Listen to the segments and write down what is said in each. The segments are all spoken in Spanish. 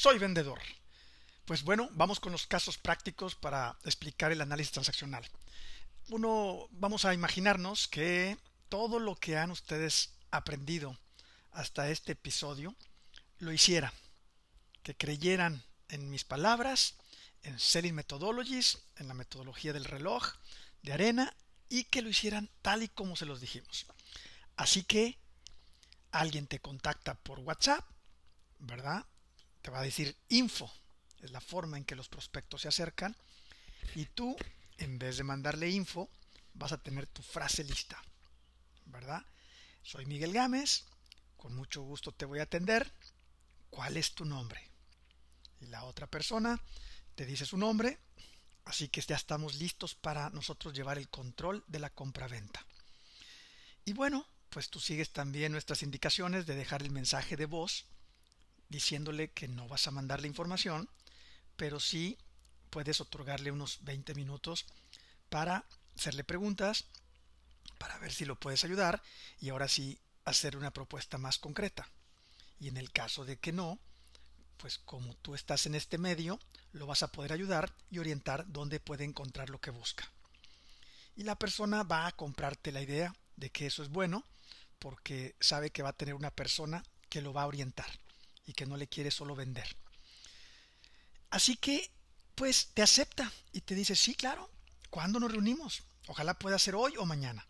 soy vendedor. Pues bueno, vamos con los casos prácticos para explicar el análisis transaccional. Uno, vamos a imaginarnos que todo lo que han ustedes aprendido hasta este episodio lo hicieran, que creyeran en mis palabras, en Selling Methodologies, en la metodología del reloj de arena y que lo hicieran tal y como se los dijimos. Así que alguien te contacta por WhatsApp, ¿verdad? Te va a decir info, es la forma en que los prospectos se acercan, y tú, en vez de mandarle info, vas a tener tu frase lista, ¿verdad? Soy Miguel Gámez, con mucho gusto te voy a atender. ¿Cuál es tu nombre? Y la otra persona te dice su nombre, así que ya estamos listos para nosotros llevar el control de la compra-venta. Y bueno, pues tú sigues también nuestras indicaciones de dejar el mensaje de voz diciéndole que no vas a mandar la información, pero sí puedes otorgarle unos 20 minutos para hacerle preguntas, para ver si lo puedes ayudar y ahora sí hacer una propuesta más concreta. Y en el caso de que no, pues como tú estás en este medio, lo vas a poder ayudar y orientar dónde puede encontrar lo que busca. Y la persona va a comprarte la idea de que eso es bueno porque sabe que va a tener una persona que lo va a orientar y que no le quiere solo vender. Así que, pues te acepta y te dice, sí, claro, ¿cuándo nos reunimos? Ojalá pueda ser hoy o mañana.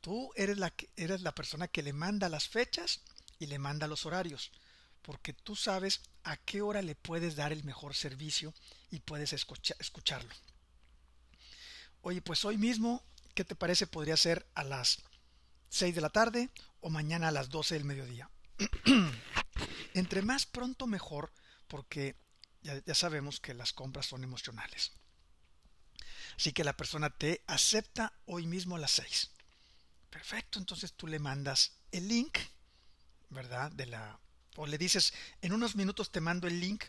Tú eres la, eres la persona que le manda las fechas y le manda los horarios, porque tú sabes a qué hora le puedes dar el mejor servicio y puedes escucharlo. Oye, pues hoy mismo, ¿qué te parece? Podría ser a las 6 de la tarde o mañana a las 12 del mediodía. Entre más pronto mejor, porque ya, sabemos que las compras son emocionales. Así que la persona te acepta hoy mismo a las 6. Perfecto, entonces tú le mandas el link, ¿verdad? De la o le dices, en unos minutos te mando el link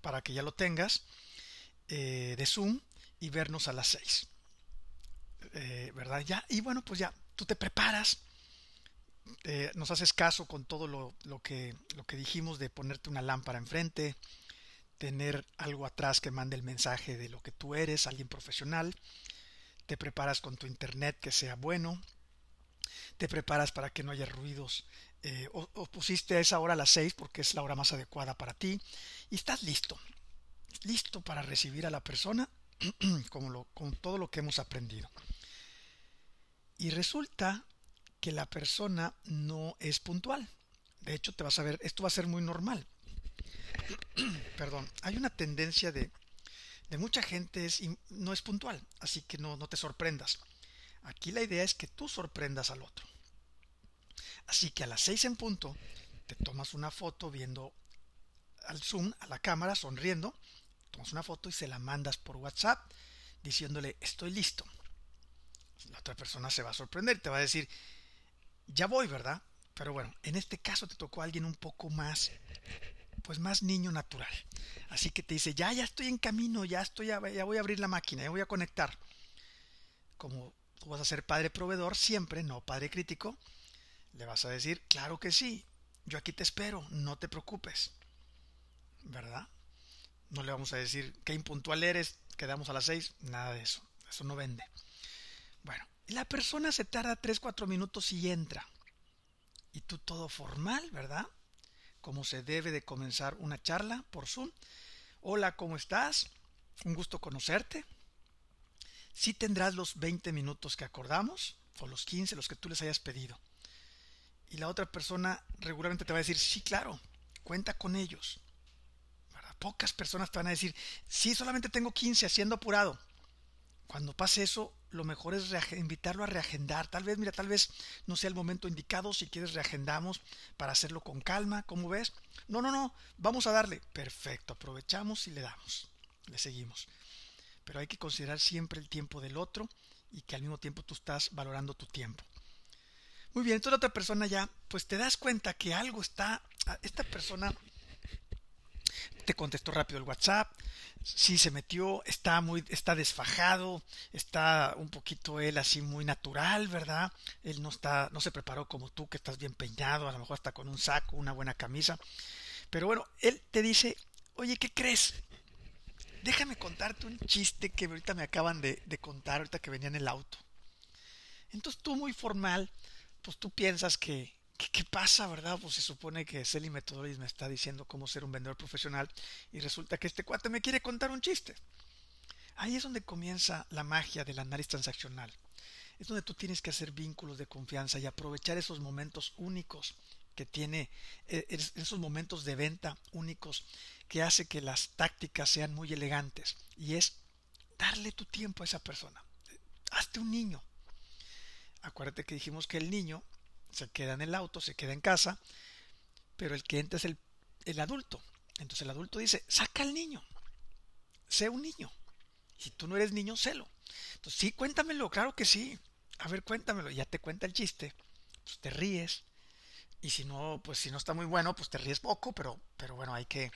para que ya lo tengas eh, de Zoom y vernos a las 6. Eh, ¿Verdad? Ya, y bueno, pues ya, tú te preparas, eh, nos haces caso con todo lo, que, lo que dijimos de ponerte una lámpara enfrente, tener algo atrás que mande el mensaje de lo que tú eres, alguien profesional, te preparas con tu internet que sea bueno, te preparas para que no haya ruidos, eh, o, pusiste a esa hora a las 6 porque es la hora más adecuada para ti, y estás listo, listo para recibir a la persona como con todo lo que hemos aprendido. Y resulta que la persona no es puntual. De hecho, te vas a ver, esto va a ser muy normal. Perdón, hay una tendencia de, de mucha gente es, no es puntual, así que no, no te sorprendas. Aquí la idea es que tú sorprendas al otro. Así que a las seis en punto te tomas una foto viendo al zoom, a la cámara, sonriendo, tomas una foto y se la mandas por WhatsApp diciéndole estoy listo. La otra persona se va a sorprender, te va a decir, ya voy, ¿verdad? Pero bueno, en este caso te tocó a alguien un poco más, pues más niño natural. Así que te dice, ya, ya estoy en camino, ya estoy, ya voy a abrir la máquina, ya voy a conectar. Como tú vas a ser padre proveedor siempre, no padre crítico, le vas a decir, claro que sí, yo aquí te espero, no te preocupes. ¿Verdad? No le vamos a decir qué impuntual eres, quedamos a las seis, nada de eso, eso no vende. Bueno, la persona se tarda 3-4 minutos y entra. Y tú todo formal, ¿verdad? Como se debe de comenzar una charla por Zoom. Hola, ¿cómo estás? Un gusto conocerte. Si tendrás los 20 minutos que acordamos, o los 15, los que tú les hayas pedido. Y la otra persona regularmente te va a decir, sí, claro, cuenta con ellos. Pocas personas te van a decir, sí, solamente tengo 15, haciendo apurado. Cuando pase eso, lo mejor es invitarlo a reagendar. Tal vez, mira, tal vez no sea el momento indicado. Si quieres, reagendamos para hacerlo con calma. ¿Cómo ves? No, no, no. Vamos a darle. Perfecto. Aprovechamos y le damos. Le seguimos pero hay que considerar siempre el tiempo del otro y que al mismo tiempo tú estás valorando tu tiempo. Muy bien, entonces la otra persona ya, pues te das cuenta que algo está, esta persona te contestó rápido el WhatsApp, sí se metió, está muy, está desfajado, está un poquito él así muy natural, ¿verdad? Él no está, no se preparó como tú, que estás bien peinado, a lo mejor hasta con un saco, una buena camisa. Pero bueno, él te dice, oye, ¿qué crees? Déjame contarte un chiste que ahorita me acaban de, de contar, ahorita que venía en el auto. Entonces tú muy formal, pues tú piensas que, ¿Qué, pasa, verdad? Pues se supone que Selly Methodologist me está diciendo cómo ser un vendedor profesional y resulta que este cuate me quiere contar un chiste. Ahí es donde comienza la magia del análisis transaccional. Es donde tú tienes que hacer vínculos de confianza y aprovechar esos momentos únicos que tiene, eh, esos momentos de venta únicos que hace que las tácticas sean muy elegantes. Y es darle tu tiempo a esa persona. Hazte un niño. Acuérdate que dijimos que el niño se queda en el auto, se queda en casa, pero el entra es el, el adulto. Entonces el adulto dice, saca al niño, sé un niño. Si tú no eres niño, sélo. Entonces, sí, cuéntamelo, claro que sí. A ver, cuéntamelo. Ya te cuenta el chiste. Pues te ríes. Y si no, pues si no está muy bueno, pues te ríes poco, pero, pero bueno, hay que,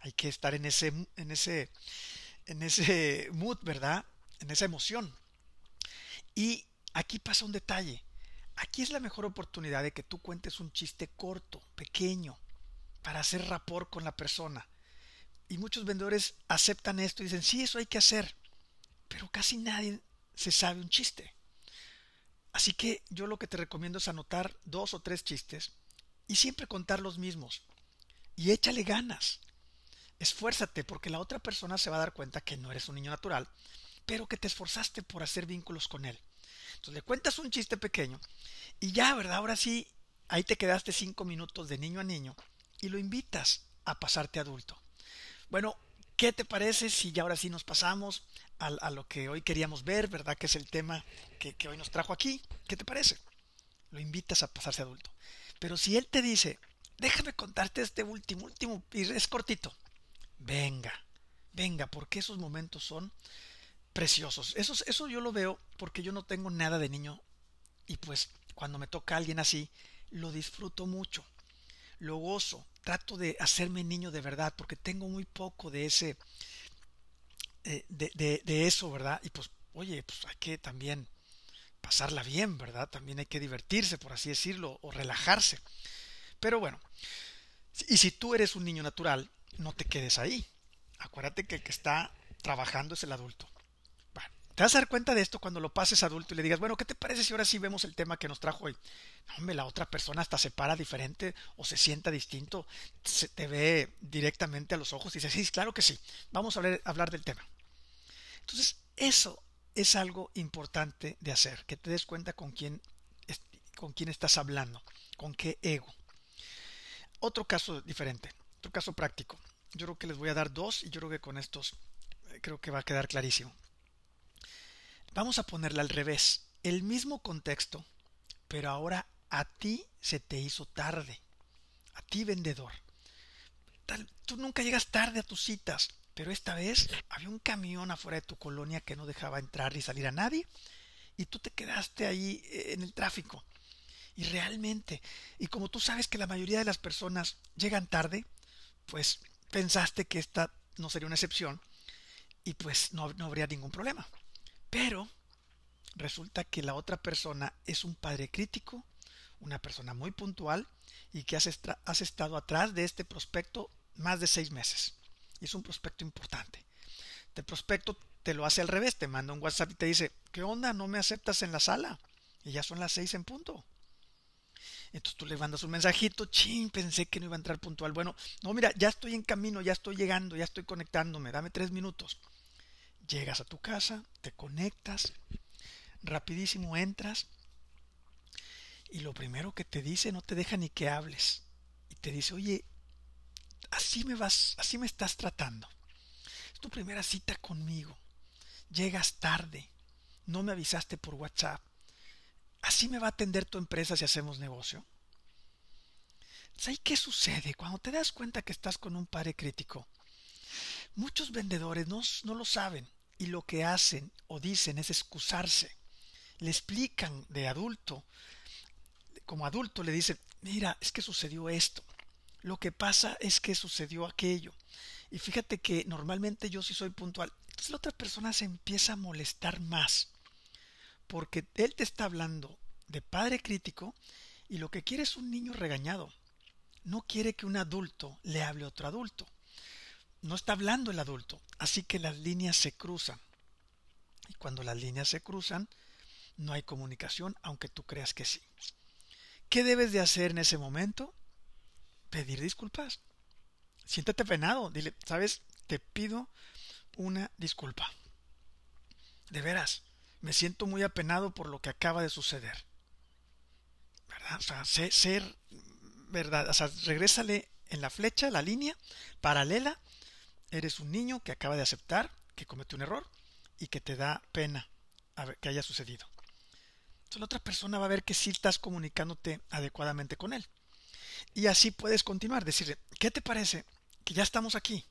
hay que estar en ese, en ese, en ese mood, ¿verdad? En esa emoción. Y aquí pasa un detalle. Aquí es la mejor oportunidad de que tú cuentes un chiste corto, pequeño, para hacer rapport con la persona. Y muchos vendedores aceptan esto y dicen, sí, eso hay que hacer. Pero casi nadie se sabe un chiste. Así que yo lo que te recomiendo es anotar dos o tres chistes y siempre contar los mismos. Y échale ganas. Esfuérzate porque la otra persona se va a dar cuenta que no eres un niño natural, pero que te esforzaste por hacer vínculos con él. Entonces le cuentas un chiste pequeño y ya, ¿verdad? Ahora sí, ahí te quedaste cinco minutos de niño a niño y lo invitas a pasarte adulto. Bueno, ¿qué te parece si ya ahora sí nos pasamos a, lo que hoy queríamos ver, ¿verdad? Que es el tema que, que hoy nos trajo aquí. ¿Qué te parece? Lo invitas a pasarse adulto. Pero si él te dice, déjame contarte este último, último, y es cortito, venga, venga, porque esos momentos son preciosos. Eso, eso yo lo veo porque yo no tengo nada de niño y pues cuando me toca alguien así, lo disfruto mucho, lo gozo, trato de hacerme niño de verdad porque tengo muy poco de ese, eh, de, de, eso, ¿verdad? Y pues, oye, pues hay que también pasarla bien, ¿verdad? También hay que divertirse, por así decirlo, o relajarse. Pero bueno, y si tú eres un niño natural, no te quedes ahí. Acuérdate que el que está trabajando es el adulto. Te vas a dar cuenta de esto cuando lo pases adulto y le digas, bueno, ¿qué te parece si ahora sí vemos el tema que nos trajo hoy? hombre, la otra persona hasta se para diferente o se sienta distinto, se te ve directamente a los ojos y dice, sí, claro que sí, vamos a hablar, hablar del tema. Entonces, eso es algo importante de hacer, que te des cuenta con quién, con quién estás hablando, con qué ego. Otro caso diferente, otro caso práctico. Yo creo que les voy a dar dos y yo creo que con estos eh, creo que va a quedar clarísimo. Vamos a ponerle al revés. El mismo contexto, pero ahora a ti se te hizo tarde. A ti vendedor. Tú nunca llegas tarde a tus citas, pero esta vez había un camión afuera de tu colonia que no dejaba entrar ni salir a nadie y tú te quedaste ahí eh, en el tráfico. Y realmente, y como tú sabes que la mayoría de las personas llegan tarde, pues pensaste que esta no sería una excepción y pues no, no habría ningún problema. Pero resulta que la otra persona es un padre crítico, una persona muy puntual y que has, estado atrás de este prospecto más de seis meses. Es un prospecto importante. Este prospecto te lo hace al revés, te manda un WhatsApp y te dice, ¿qué onda? ¿No me aceptas en la sala? Y ya son las seis en punto. Entonces tú le mandas un mensajito, ching, pensé que no iba a entrar puntual. Bueno, no, mira, ya estoy en camino, ya estoy llegando, ya estoy conectándome, dame tres minutos. Llegas a tu casa, te conectas, rapidísimo entras y lo primero que te dice no te deja ni que hables. Y te dice, oye, así me vas, así me estás tratando. Es tu primera cita conmigo. Llegas tarde. No me avisaste por WhatsApp. ¿Así me va a atender tu empresa si hacemos negocio? ¿Sabes qué sucede cuando te das cuenta que estás con un padre crítico? Muchos vendedores no, no lo saben y lo que hacen o dicen es excusarse. Le explican de adulto, como adulto le dicen, mira, es que sucedió esto. Lo que pasa es que sucedió aquello. Y fíjate que normalmente yo sí soy puntual. Entonces la otra persona se empieza a molestar más. Porque él te está hablando de padre crítico y lo que quiere es un niño regañado. No quiere que un adulto le hable a otro adulto. No está hablando el adulto, así que las líneas se cruzan. Y cuando las líneas se cruzan, no hay comunicación, aunque tú creas que sí. ¿Qué debes de hacer en ese momento? Pedir disculpas. Siéntate penado. Dile, ¿sabes? Te pido una disculpa. De veras, me siento muy apenado por lo que acaba de suceder. ¿Verdad? O sea, ser, verdad. O sea, regrésale en la flecha, la línea paralela. Eres un niño que acaba de aceptar que cometió un error y que te da pena que haya sucedido. Entonces la otra persona va a ver que sí estás comunicándote adecuadamente con él. Y así puedes continuar, decirle, ¿qué te parece? Que ya estamos aquí.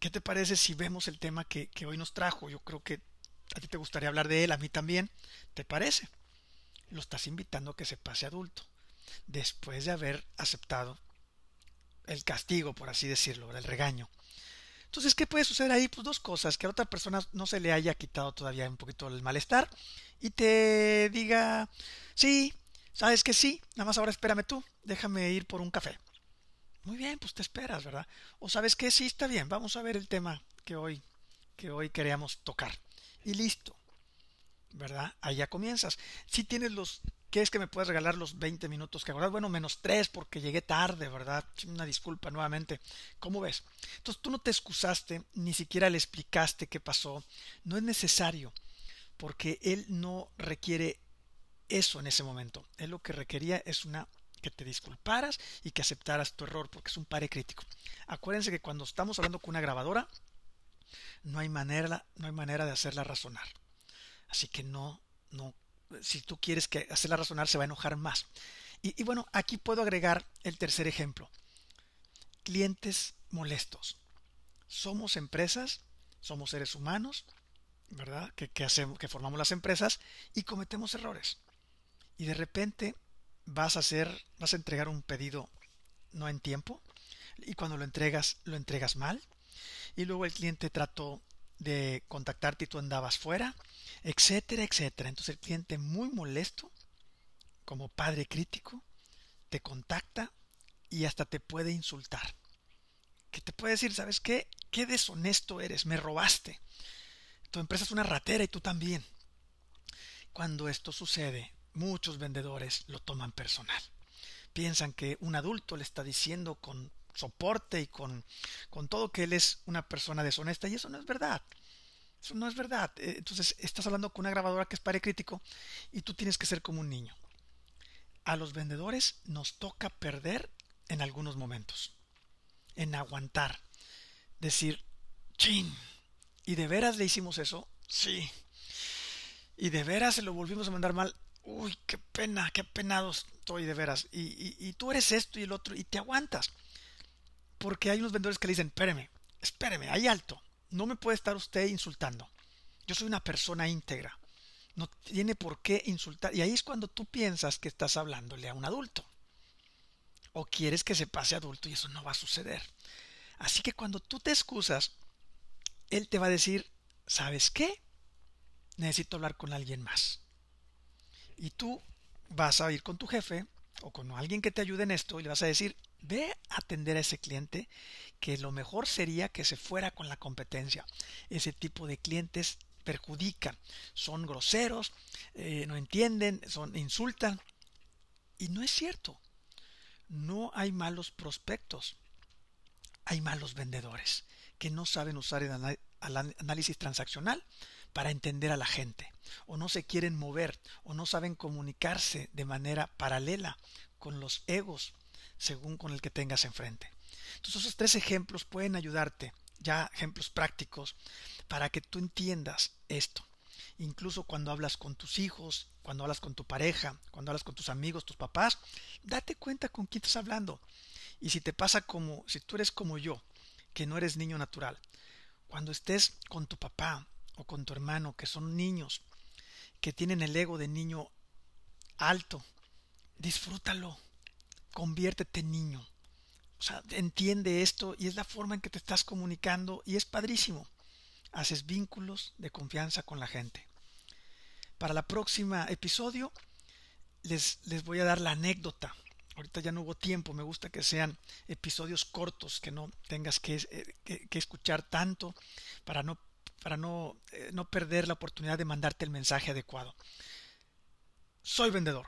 ¿Qué te parece si vemos el tema que, que hoy nos trajo? Yo creo que a ti te gustaría hablar de él, a mí también. ¿Te parece? Lo estás invitando a que se pase adulto, después de haber aceptado el castigo, por así decirlo, el regaño. Entonces, ¿qué puede suceder ahí? Pues dos cosas, que a otra persona no se le haya quitado todavía un poquito el malestar y te diga, sí, sabes que sí, nada más ahora espérame tú, déjame ir por un café. Muy bien, pues te esperas, ¿verdad? O sabes que sí, está bien, vamos a ver el tema que hoy, que hoy queríamos tocar. Y listo, ¿verdad? Ahí ya comienzas. Si tienes los ¿Qué es que me puedes regalar los 20 minutos que ahora? Bueno, menos 3 porque llegué tarde, ¿verdad? Una disculpa nuevamente. ¿Cómo ves? Entonces tú no te excusaste, ni siquiera le explicaste qué pasó. No es necesario, porque él no requiere eso en ese momento. Él lo que requería es una que te disculparas y que aceptaras tu error, porque es un pare crítico. Acuérdense que cuando estamos hablando con una grabadora, no hay manera, no hay manera de hacerla razonar. Así que no, no si tú quieres que hacerla razonar, se va a enojar más. Y, bueno, aquí puedo agregar el tercer ejemplo. Clientes molestos. Somos empresas, somos seres humanos, ¿verdad? Que, que, hacemos, que formamos las empresas y cometemos errores. Y de repente vas a hacer, vas a entregar un pedido no en tiempo y cuando lo entregas, lo entregas mal. Y luego el cliente trató de contactarte y tú andabas fuera etcétera, etcétera. Entonces el cliente muy molesto, como padre crítico, te contacta y hasta te puede insultar. Que te puede decir, ¿sabes qué? Qué deshonesto eres, me robaste. Tu empresa es una ratera y tú también. Cuando esto sucede, muchos vendedores lo toman personal. Piensan que un adulto le está diciendo con soporte y con, con todo que él es una persona deshonesta y eso no es verdad. Eso no es verdad. Eh, entonces estás hablando con una grabadora que es pare crítico y tú tienes que ser como un niño. A los vendedores nos toca perder en algunos momentos. En aguantar. Decir, chin. ¿Y de veras le hicimos eso? Sí. ¿Y de veras se lo volvimos a mandar mal? Uy, qué pena, qué apenados estoy de veras. Y, y, tú eres esto y el otro y te aguantas. Porque hay unos vendedores que le dicen, espéreme, espéreme, hay alto no me puede estar usted insultando. Yo soy una persona íntegra. No tiene por qué insultar. Y ahí es cuando tú piensas que estás hablándole a un adulto. O quieres que se pase adulto y eso no va a suceder. Así que cuando tú te excusas, él te va a decir, ¿sabes qué? Necesito hablar con alguien más. Y tú vas a ir con tu jefe o con alguien que te ayude en esto y le vas a decir, ve a atender a ese cliente que lo mejor sería que se fuera con la competencia. Ese tipo de clientes perjudican, son groseros, eh, no entienden, son insultan. Y no es cierto. No hay malos prospectos. Hay malos vendedores que no saben usar el análisis transaccional para entender a la gente, o no se quieren mover, o no saben comunicarse de manera paralela con los egos según con el que tengas enfrente. Entonces esos tres ejemplos pueden ayudarte, ya ejemplos prácticos, para que tú entiendas esto. Incluso cuando hablas con tus hijos, cuando hablas con tu pareja, cuando hablas con tus amigos, tus papás, date cuenta con quién estás hablando. Y si te pasa como, si tú eres como yo, que no eres niño natural, cuando estés con tu papá o con tu hermano, que son niños, que tienen el ego de niño alto, disfrútalo, conviértete en niño. O sea, entiende esto y es la forma en que te estás comunicando y es padrísimo. Haces vínculos de confianza con la gente. Para la próxima episodio les, les voy a dar la anécdota ahorita ya no hubo tiempo, me gusta que sean episodios cortos, que no tengas que, eh, escuchar tanto para no para no, eh, no perder la oportunidad de mandarte el mensaje adecuado. Soy vendedor.